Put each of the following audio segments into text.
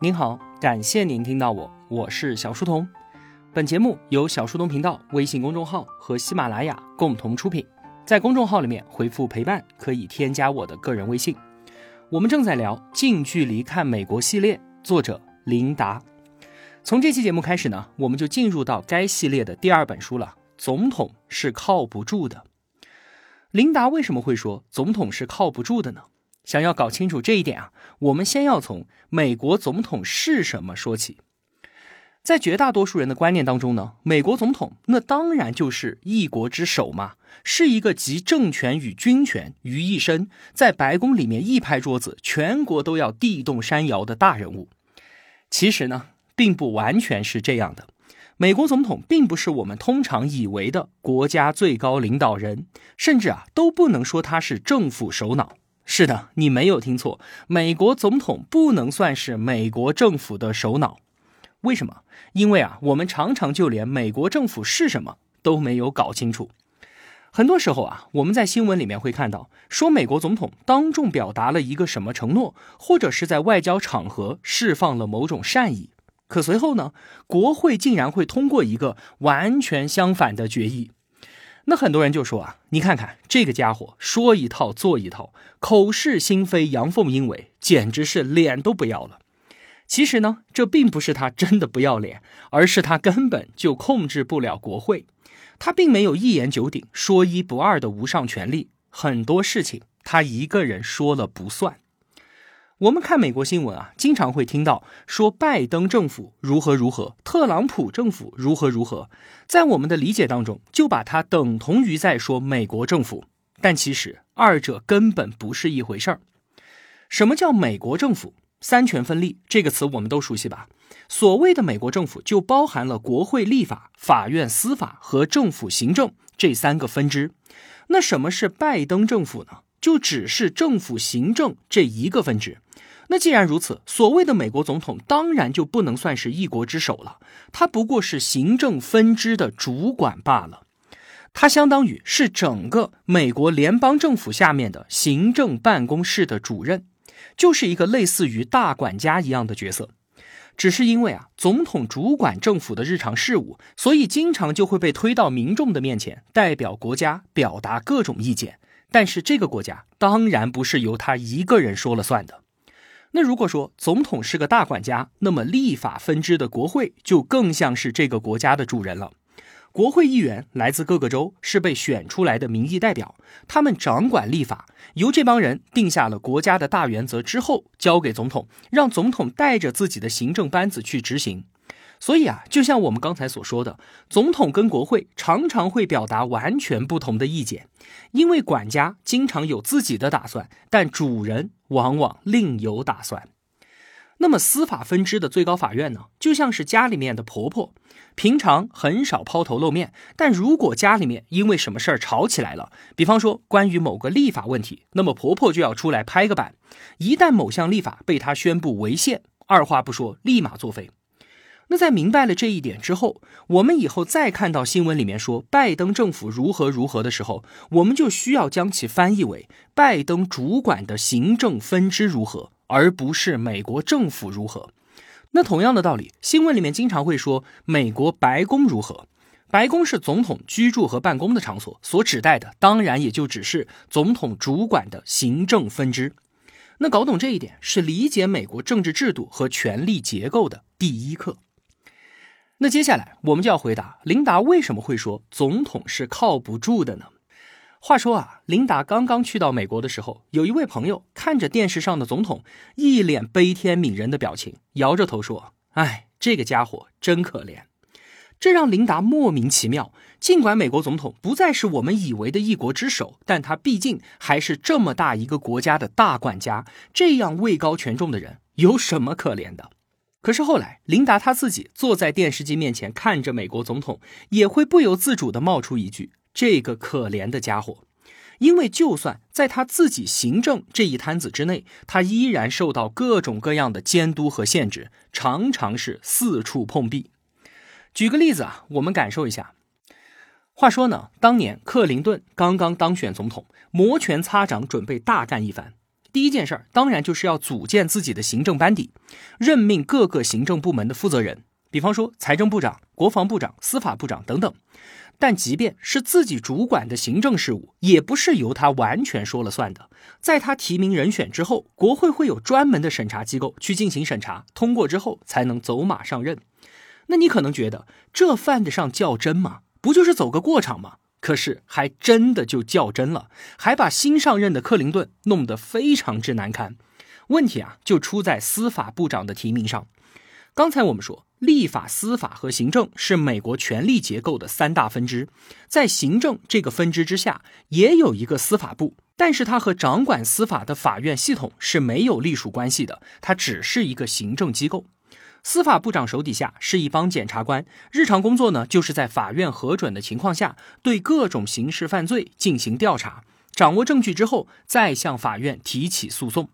您好，感谢您听到我，我是小书童。本节目由小书童频道微信公众号和喜马拉雅共同出品。在公众号里面回复“陪伴”可以添加我的个人微信。我们正在聊《近距离看美国》系列，作者琳达。从这期节目开始呢，我们就进入到该系列的第二本书了。总统是靠不住的。琳达为什么会说总统是靠不住的呢？想要搞清楚这一点啊，我们先要从美国总统是什么说起。在绝大多数人的观念当中呢，美国总统那当然就是一国之首嘛，是一个集政权与军权于一身，在白宫里面一拍桌子，全国都要地动山摇的大人物。其实呢，并不完全是这样的。美国总统并不是我们通常以为的国家最高领导人，甚至啊，都不能说他是政府首脑。是的，你没有听错，美国总统不能算是美国政府的首脑。为什么？因为啊，我们常常就连美国政府是什么都没有搞清楚。很多时候啊，我们在新闻里面会看到，说美国总统当众表达了一个什么承诺，或者是在外交场合释放了某种善意，可随后呢，国会竟然会通过一个完全相反的决议。那很多人就说啊，你看看这个家伙说一套做一套，口是心非，阳奉阴违，简直是脸都不要了。其实呢，这并不是他真的不要脸，而是他根本就控制不了国会，他并没有一言九鼎、说一不二的无上权力，很多事情他一个人说了不算。我们看美国新闻啊，经常会听到说拜登政府如何如何，特朗普政府如何如何，在我们的理解当中，就把它等同于在说美国政府，但其实二者根本不是一回事儿。什么叫美国政府？三权分立这个词我们都熟悉吧？所谓的美国政府，就包含了国会立法、法院司法和政府行政这三个分支。那什么是拜登政府呢？就只是政府行政这一个分支。那既然如此，所谓的美国总统当然就不能算是一国之首了，他不过是行政分支的主管罢了，他相当于是整个美国联邦政府下面的行政办公室的主任，就是一个类似于大管家一样的角色。只是因为啊，总统主管政府的日常事务，所以经常就会被推到民众的面前，代表国家表达各种意见。但是这个国家当然不是由他一个人说了算的。那如果说总统是个大管家，那么立法分支的国会就更像是这个国家的主人了。国会议员来自各个州，是被选出来的民意代表，他们掌管立法，由这帮人定下了国家的大原则之后，交给总统，让总统带着自己的行政班子去执行。所以啊，就像我们刚才所说的，总统跟国会常常会表达完全不同的意见，因为管家经常有自己的打算，但主人往往另有打算。那么司法分支的最高法院呢，就像是家里面的婆婆，平常很少抛头露面，但如果家里面因为什么事儿吵起来了，比方说关于某个立法问题，那么婆婆就要出来拍个板，一旦某项立法被她宣布违宪，二话不说立马作废。那在明白了这一点之后，我们以后再看到新闻里面说拜登政府如何如何的时候，我们就需要将其翻译为拜登主管的行政分支如何，而不是美国政府如何。那同样的道理，新闻里面经常会说美国白宫如何，白宫是总统居住和办公的场所，所指代的当然也就只是总统主管的行政分支。那搞懂这一点，是理解美国政治制度和权力结构的第一课。那接下来我们就要回答琳达为什么会说总统是靠不住的呢？话说啊，琳达刚刚去到美国的时候，有一位朋友看着电视上的总统，一脸悲天悯人的表情，摇着头说：“哎，这个家伙真可怜。”这让琳达莫名其妙。尽管美国总统不再是我们以为的一国之首，但他毕竟还是这么大一个国家的大管家，这样位高权重的人，有什么可怜的？可是后来，琳达她自己坐在电视机面前看着美国总统，也会不由自主地冒出一句：“这个可怜的家伙。”因为就算在他自己行政这一摊子之内，他依然受到各种各样的监督和限制，常常是四处碰壁。举个例子啊，我们感受一下。话说呢，当年克林顿刚刚当选总统，摩拳擦掌，准备大干一番。第一件事儿当然就是要组建自己的行政班底，任命各个行政部门的负责人，比方说财政部长、国防部长、司法部长等等。但即便是自己主管的行政事务，也不是由他完全说了算的。在他提名人选之后，国会会有专门的审查机构去进行审查，通过之后才能走马上任。那你可能觉得这犯得上较真吗？不就是走个过场吗？可是还真的就较真了，还把新上任的克林顿弄得非常之难堪。问题啊，就出在司法部长的提名上。刚才我们说，立法、司法和行政是美国权力结构的三大分支，在行政这个分支之下，也有一个司法部，但是它和掌管司法的法院系统是没有隶属关系的，它只是一个行政机构。司法部长手底下是一帮检察官，日常工作呢，就是在法院核准的情况下，对各种刑事犯罪进行调查，掌握证据之后，再向法院提起诉讼。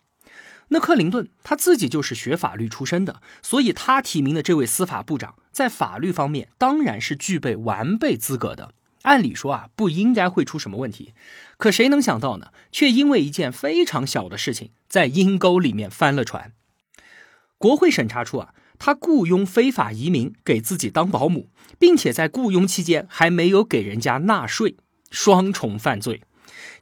那克林顿他自己就是学法律出身的，所以他提名的这位司法部长，在法律方面当然是具备完备资格的。按理说啊，不应该会出什么问题。可谁能想到呢？却因为一件非常小的事情，在阴沟里面翻了船。国会审查处啊。他雇佣非法移民给自己当保姆，并且在雇佣期间还没有给人家纳税，双重犯罪。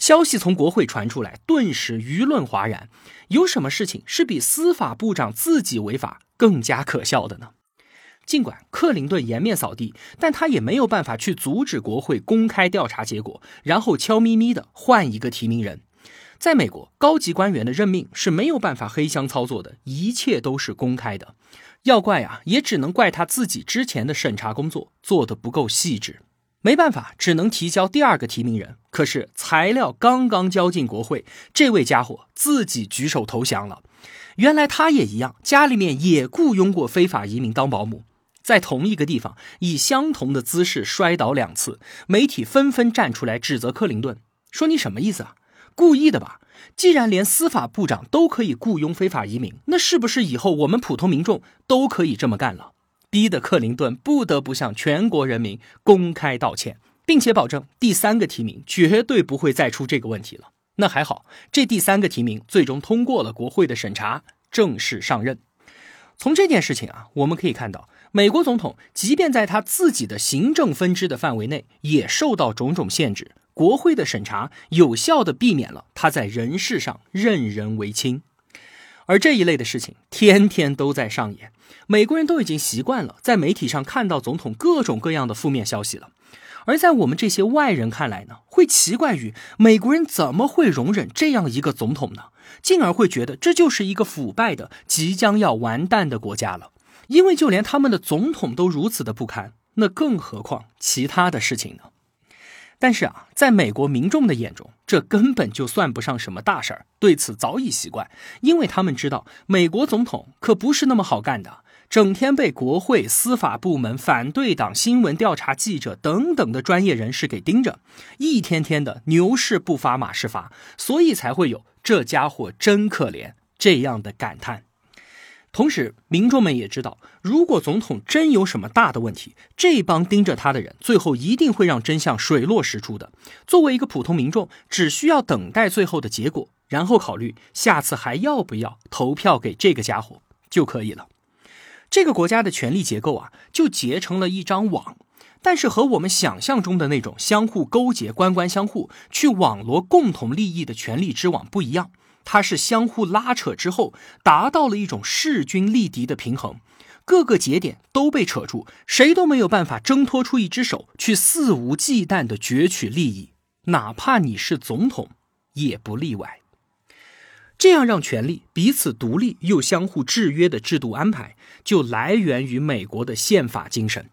消息从国会传出来，顿时舆论哗然。有什么事情是比司法部长自己违法更加可笑的呢？尽管克林顿颜面扫地，但他也没有办法去阻止国会公开调查结果，然后悄咪咪的换一个提名人。在美国，高级官员的任命是没有办法黑箱操作的，一切都是公开的。要怪啊，也只能怪他自己之前的审查工作做得不够细致，没办法，只能提交第二个提名人。可是材料刚刚交进国会，这位家伙自己举手投降了。原来他也一样，家里面也雇佣过非法移民当保姆，在同一个地方以相同的姿势摔倒两次，媒体纷纷站出来指责克林顿，说你什么意思啊？故意的吧？既然连司法部长都可以雇佣非法移民，那是不是以后我们普通民众都可以这么干了？逼得克林顿不得不向全国人民公开道歉，并且保证第三个提名绝对不会再出这个问题了。那还好，这第三个提名最终通过了国会的审查，正式上任。从这件事情啊，我们可以看到，美国总统即便在他自己的行政分支的范围内，也受到种种限制。国会的审查有效的避免了他在人事上任人唯亲，而这一类的事情天天都在上演，美国人都已经习惯了在媒体上看到总统各种各样的负面消息了。而在我们这些外人看来呢，会奇怪于美国人怎么会容忍这样一个总统呢？进而会觉得这就是一个腐败的、即将要完蛋的国家了。因为就连他们的总统都如此的不堪，那更何况其他的事情呢？但是啊，在美国民众的眼中，这根本就算不上什么大事儿，对此早已习惯，因为他们知道美国总统可不是那么好干的，整天被国会、司法部门、反对党、新闻调查记者等等的专业人士给盯着，一天天的牛市不发马是发，所以才会有“这家伙真可怜”这样的感叹。同时，民众们也知道，如果总统真有什么大的问题，这帮盯着他的人最后一定会让真相水落石出的。作为一个普通民众，只需要等待最后的结果，然后考虑下次还要不要投票给这个家伙就可以了。这个国家的权力结构啊，就结成了一张网，但是和我们想象中的那种相互勾结、官官相护去网罗共同利益的权力之网不一样。它是相互拉扯之后，达到了一种势均力敌的平衡，各个节点都被扯住，谁都没有办法挣脱出一只手去肆无忌惮的攫取利益，哪怕你是总统，也不例外。这样让权力彼此独立又相互制约的制度安排，就来源于美国的宪法精神。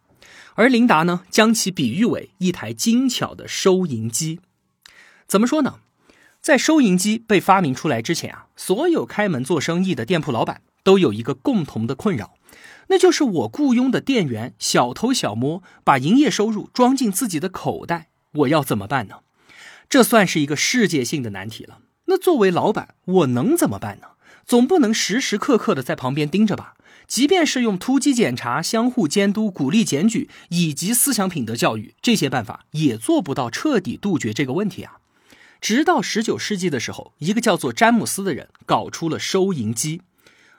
而琳达呢，将其比喻为一台精巧的收银机。怎么说呢？在收银机被发明出来之前啊，所有开门做生意的店铺老板都有一个共同的困扰，那就是我雇佣的店员小偷小摸，把营业收入装进自己的口袋，我要怎么办呢？这算是一个世界性的难题了。那作为老板，我能怎么办呢？总不能时时刻刻的在旁边盯着吧？即便是用突击检查、相互监督、鼓励检举以及思想品德教育这些办法，也做不到彻底杜绝这个问题啊。直到十九世纪的时候，一个叫做詹姆斯的人搞出了收银机，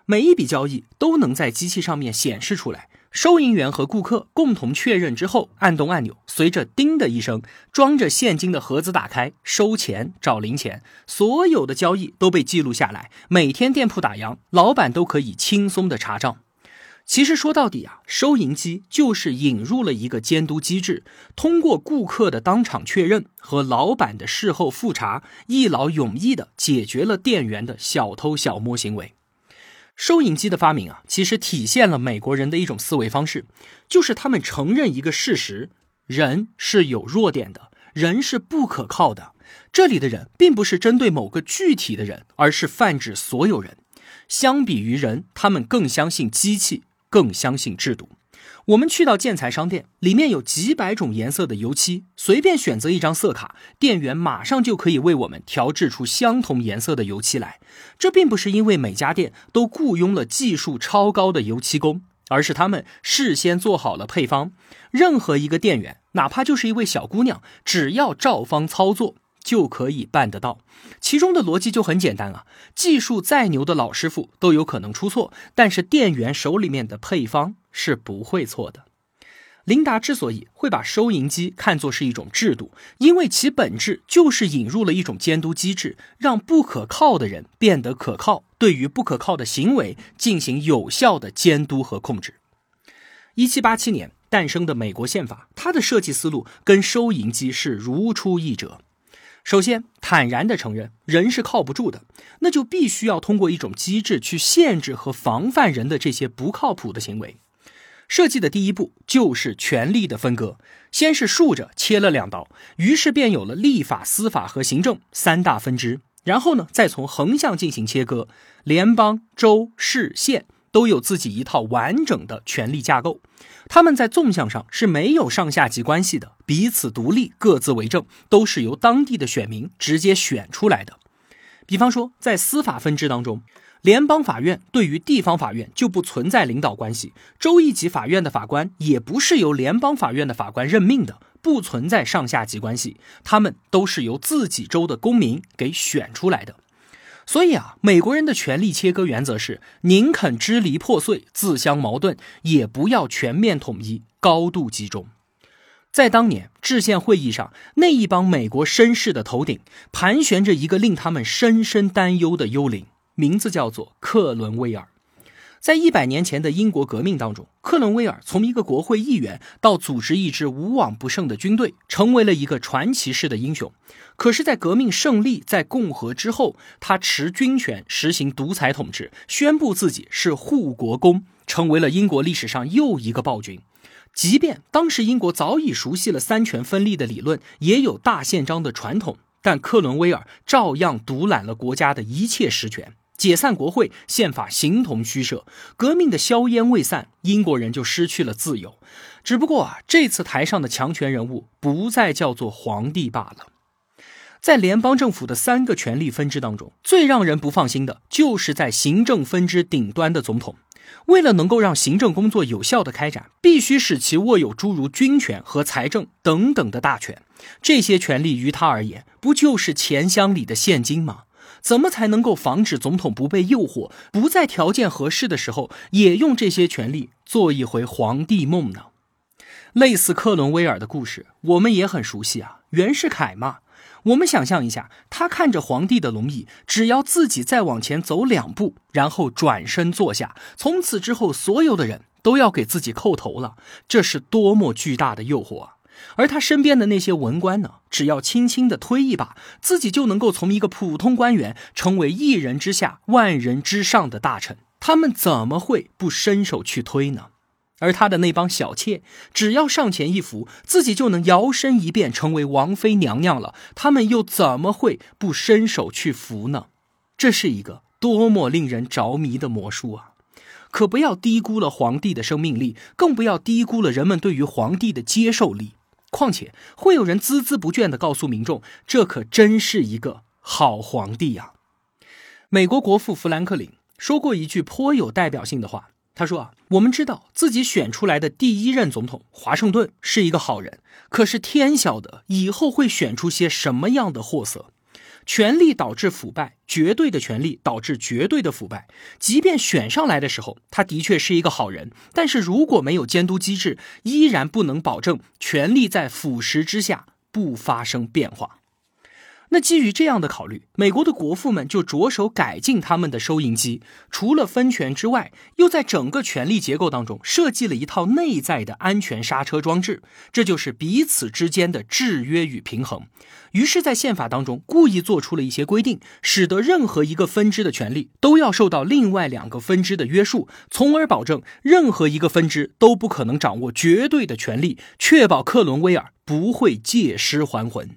每一笔交易都能在机器上面显示出来。收银员和顾客共同确认之后，按动按钮，随着“叮”的一声，装着现金的盒子打开，收钱找零钱，所有的交易都被记录下来。每天店铺打烊，老板都可以轻松的查账。其实说到底啊，收银机就是引入了一个监督机制，通过顾客的当场确认和老板的事后复查，一劳永逸的解决了店员的小偷小摸行为。收银机的发明啊，其实体现了美国人的一种思维方式，就是他们承认一个事实：人是有弱点的，人是不可靠的。这里的人并不是针对某个具体的人，而是泛指所有人。相比于人，他们更相信机器，更相信制度。我们去到建材商店，里面有几百种颜色的油漆，随便选择一张色卡，店员马上就可以为我们调制出相同颜色的油漆来。这并不是因为每家店都雇佣了技术超高的油漆工，而是他们事先做好了配方。任何一个店员，哪怕就是一位小姑娘，只要照方操作。就可以办得到，其中的逻辑就很简单啊。技术再牛的老师傅都有可能出错，但是店员手里面的配方是不会错的。琳达之所以会把收银机看作是一种制度，因为其本质就是引入了一种监督机制，让不可靠的人变得可靠，对于不可靠的行为进行有效的监督和控制。一七八七年诞生的美国宪法，它的设计思路跟收银机是如出一辙。首先，坦然地承认人是靠不住的，那就必须要通过一种机制去限制和防范人的这些不靠谱的行为。设计的第一步就是权力的分割，先是竖着切了两刀，于是便有了立法、司法和行政三大分支。然后呢，再从横向进行切割，联邦、州、市、县。都有自己一套完整的权力架构，他们在纵向上是没有上下级关系的，彼此独立，各自为政，都是由当地的选民直接选出来的。比方说，在司法分支当中，联邦法院对于地方法院就不存在领导关系，州一级法院的法官也不是由联邦法院的法官任命的，不存在上下级关系，他们都是由自己州的公民给选出来的。所以啊，美国人的权力切割原则是：宁肯支离破碎、自相矛盾，也不要全面统一、高度集中。在当年制宪会议上，那一帮美国绅士的头顶盘旋着一个令他们深深担忧的幽灵，名字叫做克伦威尔。在一百年前的英国革命当中，克伦威尔从一个国会议员到组织一支无往不胜的军队，成为了一个传奇式的英雄。可是，在革命胜利、在共和之后，他持军权实行独裁统治，宣布自己是护国公，成为了英国历史上又一个暴君。即便当时英国早已熟悉了三权分立的理论，也有大宪章的传统，但克伦威尔照样独揽了国家的一切实权。解散国会，宪法形同虚设，革命的硝烟未散，英国人就失去了自由。只不过啊，这次台上的强权人物不再叫做皇帝罢了。在联邦政府的三个权力分支当中，最让人不放心的就是在行政分支顶端的总统。为了能够让行政工作有效的开展，必须使其握有诸如军权和财政等等的大权。这些权力于他而言，不就是钱箱里的现金吗？怎么才能够防止总统不被诱惑，不在条件合适的时候也用这些权力做一回皇帝梦呢？类似克伦威尔的故事，我们也很熟悉啊。袁世凯嘛，我们想象一下，他看着皇帝的龙椅，只要自己再往前走两步，然后转身坐下，从此之后，所有的人都要给自己叩头了，这是多么巨大的诱惑啊！而他身边的那些文官呢？只要轻轻的推一把，自己就能够从一个普通官员成为一人之下、万人之上的大臣。他们怎么会不伸手去推呢？而他的那帮小妾，只要上前一扶，自己就能摇身一变成为王妃娘娘了。他们又怎么会不伸手去扶呢？这是一个多么令人着迷的魔术啊！可不要低估了皇帝的生命力，更不要低估了人们对于皇帝的接受力。况且会有人孜孜不倦地告诉民众，这可真是一个好皇帝呀！美国国父富兰克林说过一句颇有代表性的话，他说：“啊，我们知道自己选出来的第一任总统华盛顿是一个好人，可是天晓得以后会选出些什么样的货色。权力导致腐败，绝对的权力导致绝对的腐败。即便选上来的时候，他的确是一个好人，但是如果没有监督机制，依然不能保证权力在腐蚀之下不发生变化。那基于这样的考虑，美国的国父们就着手改进他们的收银机，除了分权之外，又在整个权力结构当中设计了一套内在的安全刹车装置，这就是彼此之间的制约与平衡。于是，在宪法当中故意做出了一些规定，使得任何一个分支的权利都要受到另外两个分支的约束，从而保证任何一个分支都不可能掌握绝对的权利，确保克伦威尔不会借尸还魂。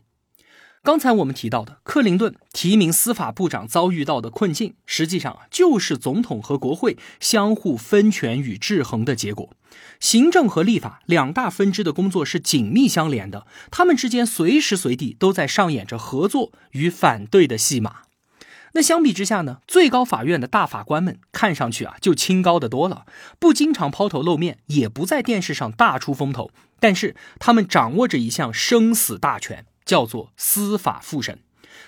刚才我们提到的克林顿提名司法部长遭遇到的困境，实际上啊，就是总统和国会相互分权与制衡的结果。行政和立法两大分支的工作是紧密相连的，他们之间随时随地都在上演着合作与反对的戏码。那相比之下呢，最高法院的大法官们看上去啊就清高的多了，不经常抛头露面，也不在电视上大出风头，但是他们掌握着一项生死大权。叫做司法复审，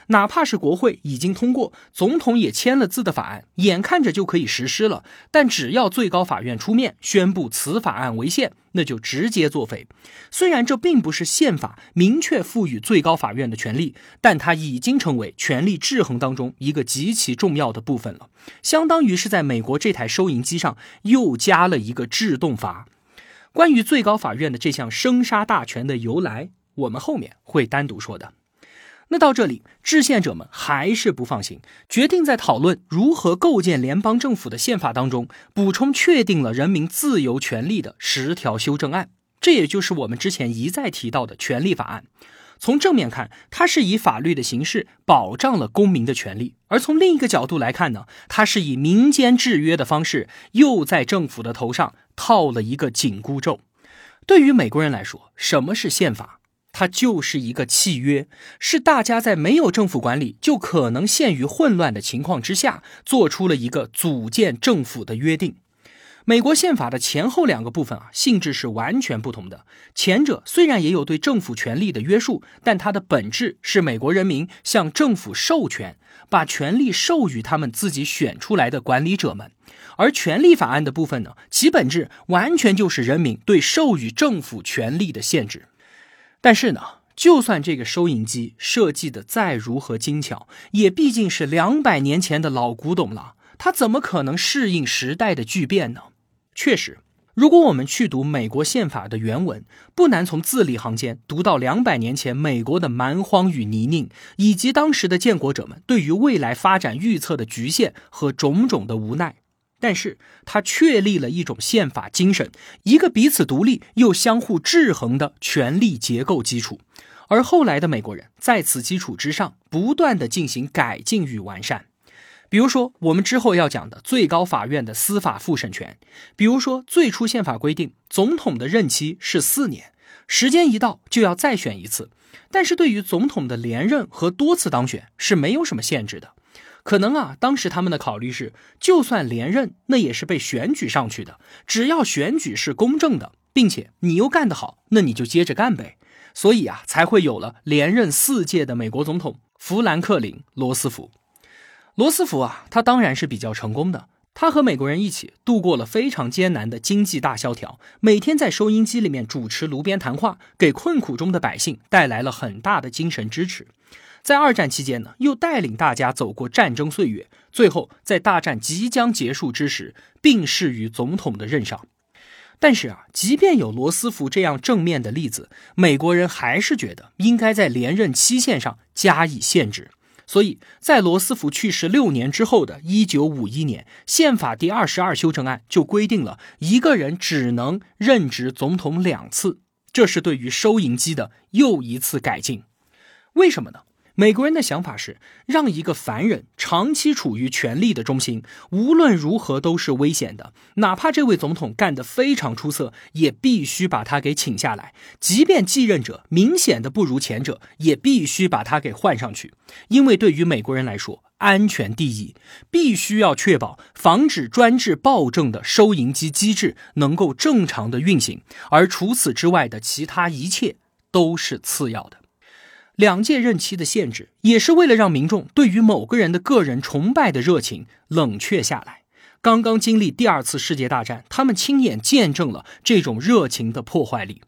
哪怕是国会已经通过，总统也签了字的法案，眼看着就可以实施了，但只要最高法院出面宣布此法案违宪，那就直接作废。虽然这并不是宪法明确赋予最高法院的权利，但它已经成为权力制衡当中一个极其重要的部分了，相当于是在美国这台收银机上又加了一个制动阀。关于最高法院的这项生杀大权的由来。我们后面会单独说的。那到这里，制宪者们还是不放心，决定在讨论如何构建联邦政府的宪法当中，补充确定了人民自由权利的十条修正案。这也就是我们之前一再提到的权利法案。从正面看，它是以法律的形式保障了公民的权利；而从另一个角度来看呢，它是以民间制约的方式，又在政府的头上套了一个紧箍咒。对于美国人来说，什么是宪法？它就是一个契约，是大家在没有政府管理就可能陷于混乱的情况之下，做出了一个组建政府的约定。美国宪法的前后两个部分啊，性质是完全不同的。前者虽然也有对政府权力的约束，但它的本质是美国人民向政府授权，把权力授予他们自己选出来的管理者们。而权力法案的部分呢，其本质完全就是人民对授予政府权力的限制。但是呢，就算这个收银机设计的再如何精巧，也毕竟是两百年前的老古董了，它怎么可能适应时代的巨变呢？确实，如果我们去读美国宪法的原文，不难从字里行间读到两百年前美国的蛮荒与泥泞，以及当时的建国者们对于未来发展预测的局限和种种的无奈。但是它确立了一种宪法精神，一个彼此独立又相互制衡的权力结构基础，而后来的美国人在此基础之上不断的进行改进与完善。比如说，我们之后要讲的最高法院的司法复审权；比如说，最初宪法规定总统的任期是四年，时间一到就要再选一次，但是对于总统的连任和多次当选是没有什么限制的。可能啊，当时他们的考虑是，就算连任，那也是被选举上去的。只要选举是公正的，并且你又干得好，那你就接着干呗。所以啊，才会有了连任四届的美国总统富兰克林·罗斯福。罗斯福啊，他当然是比较成功的。他和美国人一起度过了非常艰难的经济大萧条，每天在收音机里面主持炉边谈话，给困苦中的百姓带来了很大的精神支持。在二战期间呢，又带领大家走过战争岁月，最后在大战即将结束之时病逝于总统的任上。但是啊，即便有罗斯福这样正面的例子，美国人还是觉得应该在连任期限上加以限制。所以在罗斯福去世六年之后的一九五一年，宪法第二十二修正案就规定了一个人只能任职总统两次，这是对于收银机的又一次改进。为什么呢？美国人的想法是，让一个凡人长期处于权力的中心，无论如何都是危险的。哪怕这位总统干得非常出色，也必须把他给请下来。即便继任者明显的不如前者，也必须把他给换上去。因为对于美国人来说，安全第一，必须要确保防止专制暴政的收银机机制能够正常的运行，而除此之外的其他一切都是次要的。两届任期的限制，也是为了让民众对于某个人的个人崇拜的热情冷却下来。刚刚经历第二次世界大战，他们亲眼见证了这种热情的破坏力。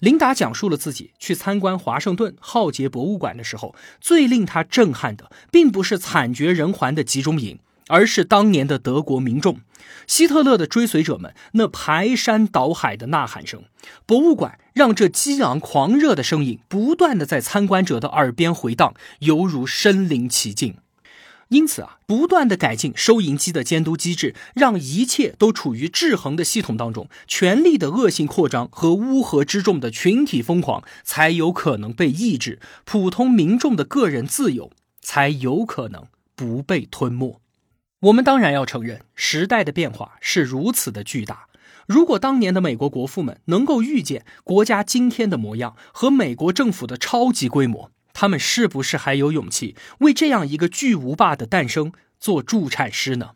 琳达讲述了自己去参观华盛顿浩劫博物馆的时候，最令他震撼的，并不是惨绝人寰的集中营，而是当年的德国民众。希特勒的追随者们那排山倒海的呐喊声，博物馆让这激昂狂热的声音不断的在参观者的耳边回荡，犹如身临其境。因此啊，不断的改进收银机的监督机制，让一切都处于制衡的系统当中，权力的恶性扩张和乌合之众的群体疯狂才有可能被抑制，普通民众的个人自由才有可能不被吞没。我们当然要承认，时代的变化是如此的巨大。如果当年的美国国父们能够预见国家今天的模样和美国政府的超级规模，他们是不是还有勇气为这样一个巨无霸的诞生做助产师呢？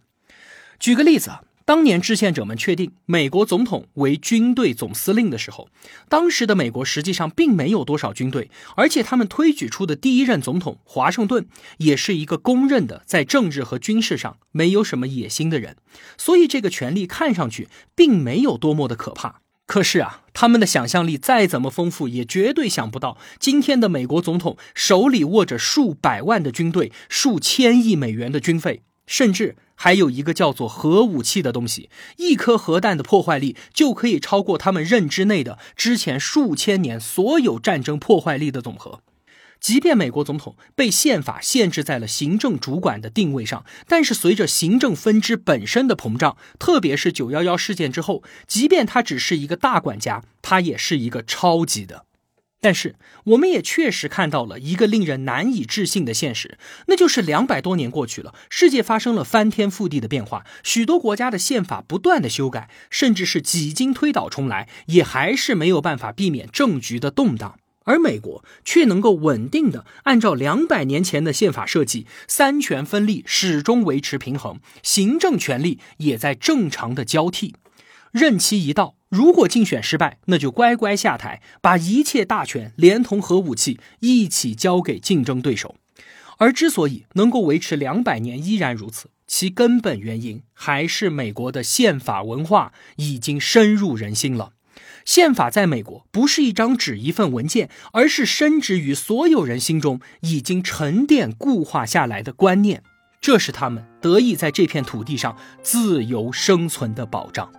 举个例子啊。当年制宪者们确定美国总统为军队总司令的时候，当时的美国实际上并没有多少军队，而且他们推举出的第一任总统华盛顿也是一个公认的在政治和军事上没有什么野心的人，所以这个权力看上去并没有多么的可怕。可是啊，他们的想象力再怎么丰富，也绝对想不到今天的美国总统手里握着数百万的军队、数千亿美元的军费，甚至。还有一个叫做核武器的东西，一颗核弹的破坏力就可以超过他们认知内的之前数千年所有战争破坏力的总和。即便美国总统被宪法限制在了行政主管的定位上，但是随着行政分支本身的膨胀，特别是九幺幺事件之后，即便他只是一个大管家，他也是一个超级的。但是，我们也确实看到了一个令人难以置信的现实，那就是两百多年过去了，世界发生了翻天覆地的变化，许多国家的宪法不断的修改，甚至是几经推倒重来，也还是没有办法避免政局的动荡。而美国却能够稳定的按照两百年前的宪法设计，三权分立始终维持平衡，行政权力也在正常的交替，任期一到。如果竞选失败，那就乖乖下台，把一切大权连同核武器一起交给竞争对手。而之所以能够维持两百年依然如此，其根本原因还是美国的宪法文化已经深入人心了。宪法在美国不是一张纸一份文件，而是深植于所有人心中、已经沉淀固化下来的观念。这是他们得以在这片土地上自由生存的保障。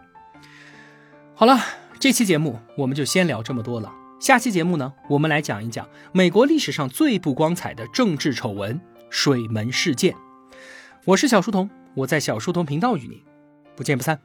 好了，这期节目我们就先聊这么多了。下期节目呢，我们来讲一讲美国历史上最不光彩的政治丑闻——水门事件。我是小书童，我在小书童频道与你不见不散。